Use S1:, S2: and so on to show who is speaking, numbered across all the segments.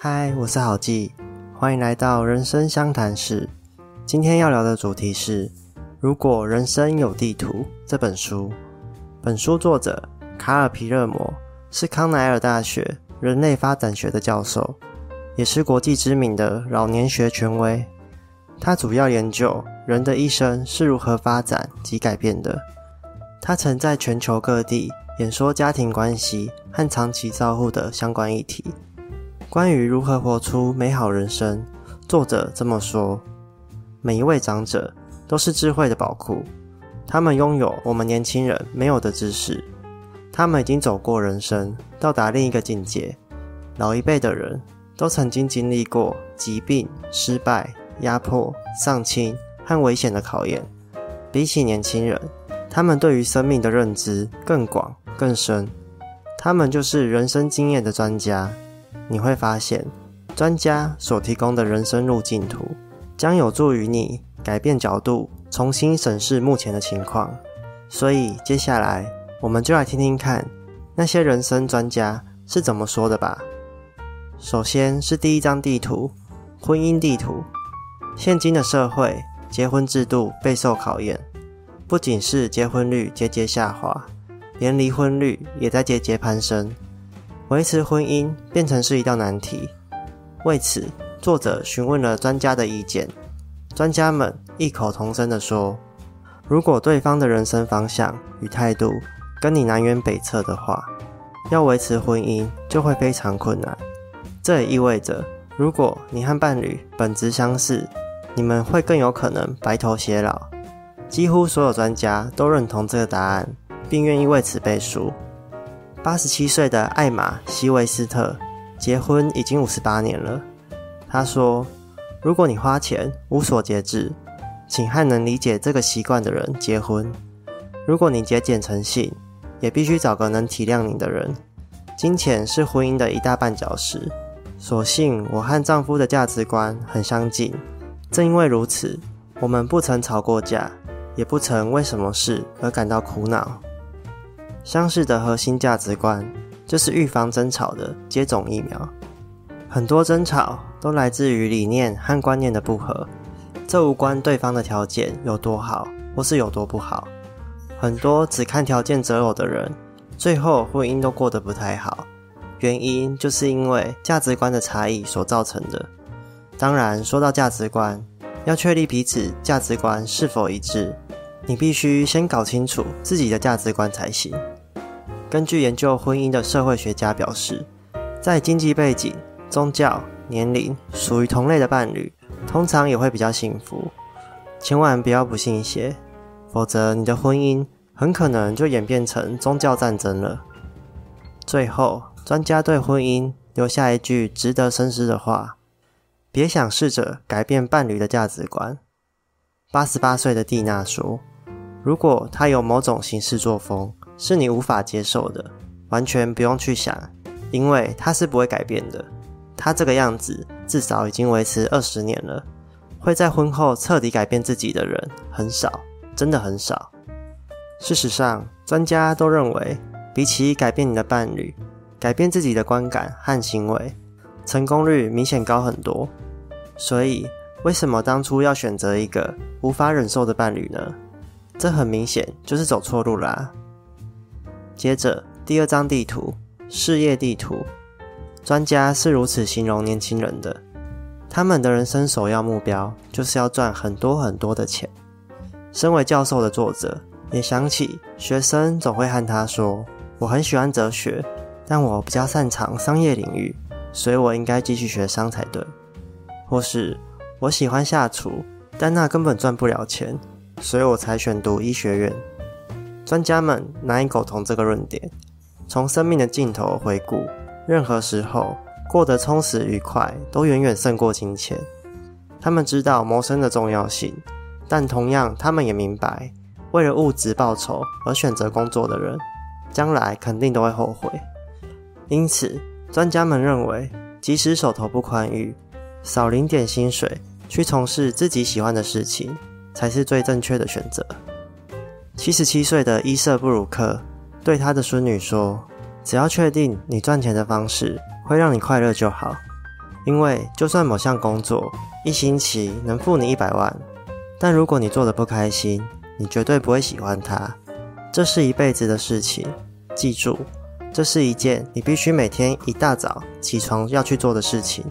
S1: 嗨，我是郝记，欢迎来到人生相谈室。今天要聊的主题是《如果人生有地图》这本书。本书作者卡尔皮勒摩是康奈尔大学人类发展学的教授，也是国际知名的老年学权威。他主要研究人的一生是如何发展及改变的。他曾在全球各地演说家庭关系和长期照护的相关议题。关于如何活出美好人生，作者这么说：每一位长者都是智慧的宝库，他们拥有我们年轻人没有的知识。他们已经走过人生，到达另一个境界。老一辈的人都曾经经历过疾病、失败、压迫、丧亲和危险的考验。比起年轻人，他们对于生命的认知更广更深。他们就是人生经验的专家。你会发现，专家所提供的人生路径图，将有助于你改变角度，重新审视目前的情况。所以，接下来我们就来听听看那些人生专家是怎么说的吧。首先是第一张地图——婚姻地图。现今的社会，结婚制度备受考验，不仅是结婚率节节下滑，连离婚率也在节节攀升。维持婚姻变成是一道难题。为此，作者询问了专家的意见。专家们异口同声地说：“如果对方的人生方向与态度跟你南辕北辙的话，要维持婚姻就会非常困难。这也意味着，如果你和伴侣本质相似，你们会更有可能白头偕老。”几乎所有专家都认同这个答案，并愿意为此背书。八十七岁的艾玛·希维斯特结婚已经五十八年了。他说：“如果你花钱无所节制，请和能理解这个习惯的人结婚。如果你节俭成性，也必须找个能体谅你的人。金钱是婚姻的一大绊脚石。所幸我和丈夫的价值观很相近，正因为如此，我们不曾吵过架，也不曾为什么事而感到苦恼。”相似的核心价值观就是预防争吵的接种疫苗。很多争吵都来自于理念和观念的不合，这无关对方的条件有多好或是有多不好。很多只看条件择偶的人，最后婚姻都过得不太好，原因就是因为价值观的差异所造成的。当然，说到价值观，要确立彼此价值观是否一致，你必须先搞清楚自己的价值观才行。根据研究婚姻的社会学家表示，在经济背景、宗教、年龄属于同类的伴侣，通常也会比较幸福。千万不要不信邪，否则你的婚姻很可能就演变成宗教战争了。最后，专家对婚姻留下一句值得深思的话：别想试着改变伴侣的价值观。八十八岁的蒂娜说：“如果他有某种行事作风，”是你无法接受的，完全不用去想，因为他是不会改变的。他这个样子至少已经维持二十年了，会在婚后彻底改变自己的人很少，真的很少。事实上，专家都认为，比起改变你的伴侣，改变自己的观感和行为，成功率明显高很多。所以，为什么当初要选择一个无法忍受的伴侣呢？这很明显就是走错路啦。接着，第二张地图——事业地图。专家是如此形容年轻人的：他们的人生首要目标就是要赚很多很多的钱。身为教授的作者也想起，学生总会和他说：“我很喜欢哲学，但我比较擅长商业领域，所以我应该继续学商才对。”或是我喜欢下厨，但那根本赚不了钱，所以我才选读医学院。专家们难以苟同这个论点。从生命的尽头回顾，任何时候过得充实愉快，都远远胜过金钱。他们知道谋生的重要性，但同样，他们也明白，为了物质报酬而选择工作的人，将来肯定都会后悔。因此，专家们认为，即使手头不宽裕，少领点薪水去从事自己喜欢的事情，才是最正确的选择。七十七岁的伊瑟布鲁克对他的孙女说：“只要确定你赚钱的方式会让你快乐就好。因为就算某项工作一星期能付你一百万，但如果你做的不开心，你绝对不会喜欢它。这是一辈子的事情，记住，这是一件你必须每天一大早起床要去做的事情。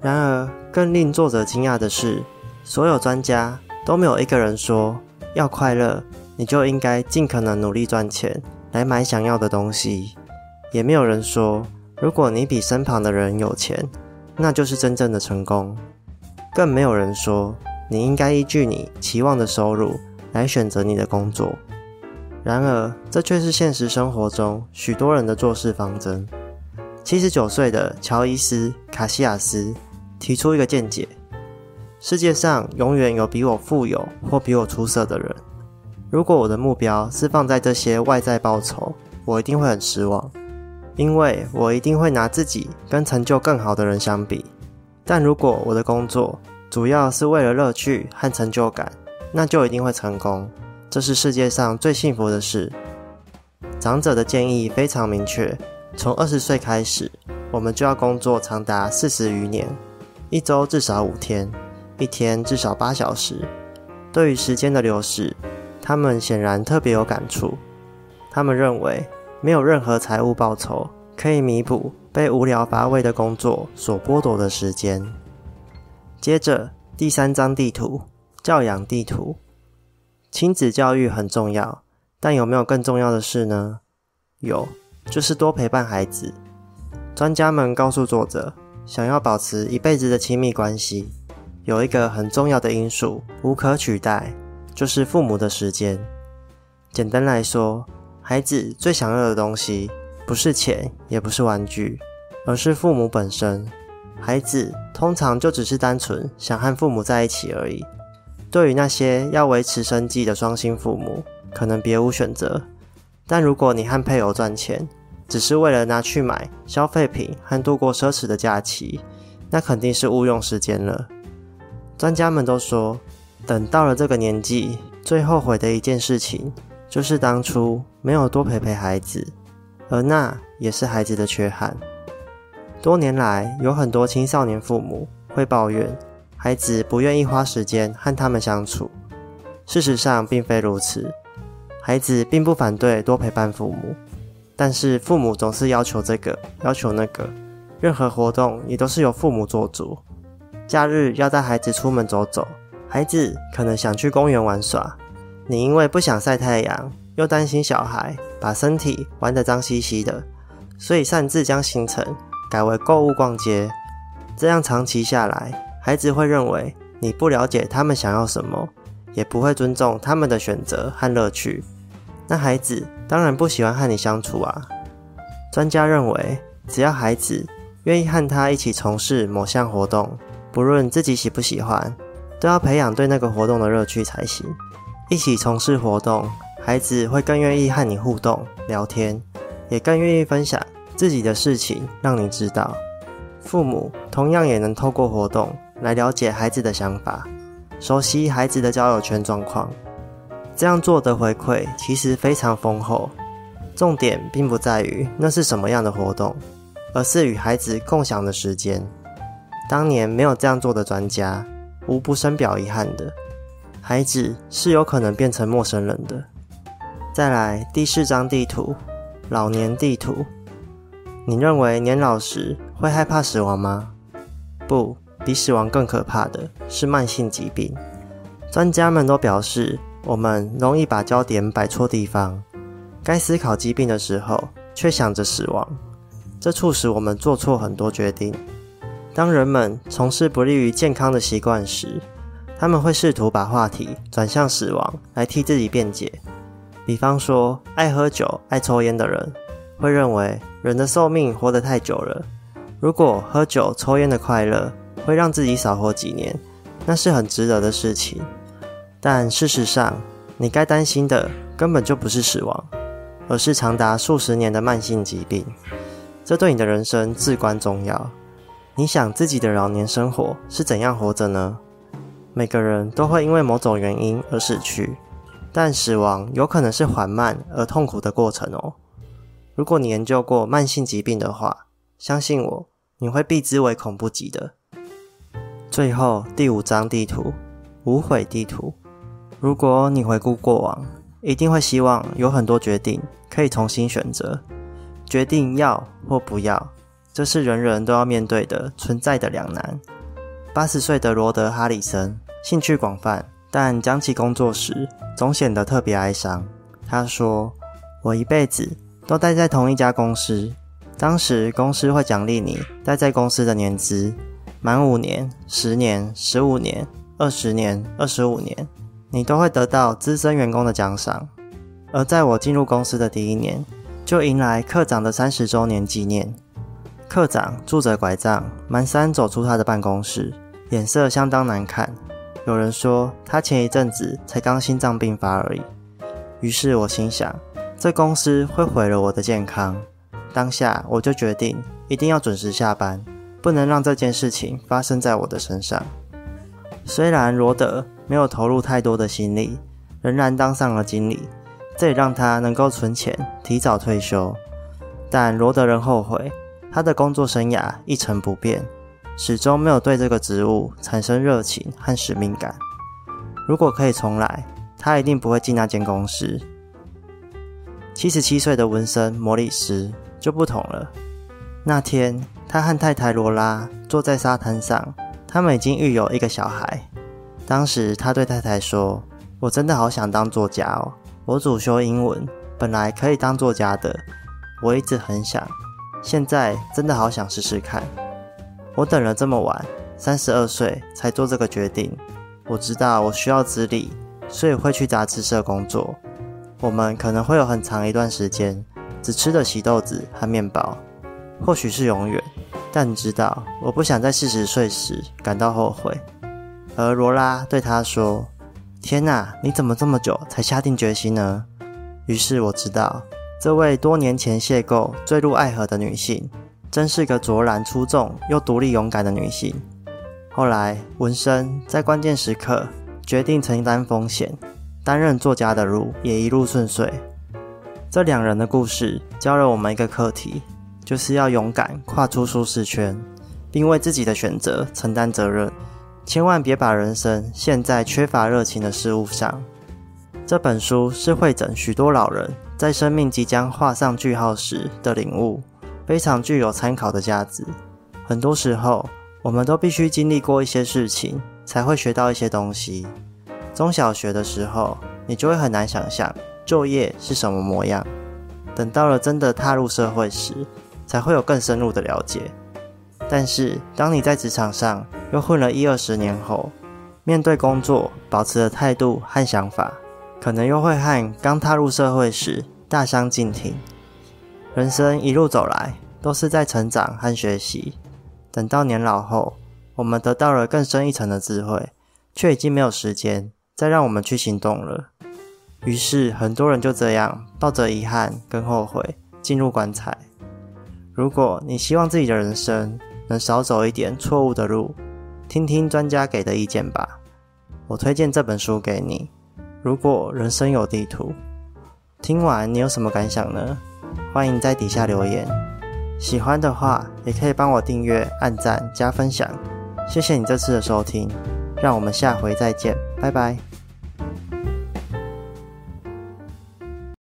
S1: 然而，更令作者惊讶的是，所有专家都没有一个人说要快乐，你就应该尽可能努力赚钱来买想要的东西，也没有人说，如果你比身旁的人有钱，那就是真正的成功。更没有人说，你应该依据你期望的收入来选择你的工作。然而，这却是现实生活中许多人的做事方针。七十九岁的乔伊斯·卡西亚斯。提出一个见解：世界上永远有比我富有或比我出色的人。如果我的目标是放在这些外在报酬，我一定会很失望，因为我一定会拿自己跟成就更好的人相比。但如果我的工作主要是为了乐趣和成就感，那就一定会成功。这是世界上最幸福的事。长者的建议非常明确：从二十岁开始，我们就要工作长达四十余年。一周至少五天，一天至少八小时。对于时间的流逝，他们显然特别有感触。他们认为，没有任何财务报酬可以弥补被无聊乏味的工作所剥夺的时间。接着，第三张地图——教养地图。亲子教育很重要，但有没有更重要的事呢？有，就是多陪伴孩子。专家们告诉作者。想要保持一辈子的亲密关系，有一个很重要的因素，无可取代，就是父母的时间。简单来说，孩子最想要的东西，不是钱，也不是玩具，而是父母本身。孩子通常就只是单纯想和父母在一起而已。对于那些要维持生计的双薪父母，可能别无选择。但如果你和配偶赚钱，只是为了拿去买消费品和度过奢侈的假期，那肯定是误用时间了。专家们都说，等到了这个年纪，最后悔的一件事情就是当初没有多陪陪孩子，而那也是孩子的缺憾。多年来，有很多青少年父母会抱怨孩子不愿意花时间和他们相处。事实上，并非如此，孩子并不反对多陪伴父母。但是父母总是要求这个，要求那个，任何活动也都是由父母做主。假日要带孩子出门走走，孩子可能想去公园玩耍，你因为不想晒太阳，又担心小孩把身体玩得脏兮兮的，所以擅自将行程改为购物逛街。这样长期下来，孩子会认为你不了解他们想要什么，也不会尊重他们的选择和乐趣。那孩子当然不喜欢和你相处啊。专家认为，只要孩子愿意和他一起从事某项活动，不论自己喜不喜欢，都要培养对那个活动的乐趣才行。一起从事活动，孩子会更愿意和你互动聊天，也更愿意分享自己的事情让你知道。父母同样也能透过活动来了解孩子的想法，熟悉孩子的交友圈状况。这样做的回馈其实非常丰厚，重点并不在于那是什么样的活动，而是与孩子共享的时间。当年没有这样做的专家，无不深表遗憾的。孩子是有可能变成陌生人的。再来第四张地图，老年地图。你认为年老时会害怕死亡吗？不，比死亡更可怕的是慢性疾病。专家们都表示。我们容易把焦点摆错地方，该思考疾病的时候，却想着死亡，这促使我们做错很多决定。当人们从事不利于健康的习惯时，他们会试图把话题转向死亡来替自己辩解。比方说，爱喝酒、爱抽烟的人会认为人的寿命活得太久了，如果喝酒、抽烟的快乐会让自己少活几年，那是很值得的事情。但事实上，你该担心的根本就不是死亡，而是长达数十年的慢性疾病。这对你的人生至关重要。你想自己的老年生活是怎样活着呢？每个人都会因为某种原因而死去，但死亡有可能是缓慢而痛苦的过程哦。如果你研究过慢性疾病的话，相信我，你会避之唯恐不及的。最后第五张地图，无悔地图。如果你回顾过往，一定会希望有很多决定可以重新选择，决定要或不要，这是人人都要面对的存在的两难。八十岁的罗德·哈里森，兴趣广泛，但讲起工作时，总显得特别哀伤。他说：“我一辈子都待在同一家公司，当时公司会奖励你待在公司的年资，满五年、十年、十五年、二十年、二十五年，你都会得到资深员工的奖赏。而在我进入公司的第一年，就迎来科长的三十周年纪念。科长拄着拐杖，蹒跚走出他的办公室，脸色相当难看。有人说他前一阵子才刚心脏病发而已。”于是我心想，这公司会毁了我的健康。当下我就决定，一定要准时下班，不能让这件事情发生在我的身上。虽然罗德没有投入太多的心力，仍然当上了经理，这也让他能够存钱提早退休。但罗德仍后悔，他的工作生涯一成不变，始终没有对这个职务产生热情和使命感。如果可以重来，他一定不会进那间公司。七十七岁的文森·摩里斯就不同了。那天，他和太太罗拉坐在沙滩上，他们已经育有一个小孩。当时，他对太太说：“我真的好想当作家哦！我主修英文，本来可以当作家的。我一直很想，现在真的好想试试看。我等了这么晚，三十二岁才做这个决定。我知道我需要资历。”所以会去杂志社工作。我们可能会有很长一段时间只吃的洗豆子和面包，或许是永远。但你知道，我不想在四十岁时感到后悔。而罗拉对他说：“天哪，你怎么这么久才下定决心呢？”于是我知道，这位多年前邂逅、坠入爱河的女性，真是个卓然出众又独立勇敢的女性。后来，文生在关键时刻。决定承担风险，担任作家的路也一路顺遂。这两人的故事教了我们一个课题，就是要勇敢跨出舒适圈，并为自己的选择承担责任。千万别把人生陷在缺乏热情的事物上。这本书是会诊许多老人在生命即将画上句号时的领悟，非常具有参考的价值。很多时候，我们都必须经历过一些事情。才会学到一些东西。中小学的时候，你就会很难想象就业是什么模样。等到了真的踏入社会时，才会有更深入的了解。但是，当你在职场上又混了一二十年后，面对工作保持的态度和想法，可能又会和刚踏入社会时大相径庭。人生一路走来，都是在成长和学习。等到年老后，我们得到了更深一层的智慧，却已经没有时间再让我们去行动了。于是，很多人就这样抱着遗憾跟后悔进入棺材。如果你希望自己的人生能少走一点错误的路，听听专家给的意见吧。我推荐这本书给你。如果人生有地图，听完你有什么感想呢？欢迎在底下留言。喜欢的话，也可以帮我订阅、按赞、加分享。谢谢你这次的收听，让我们下回再见，拜拜。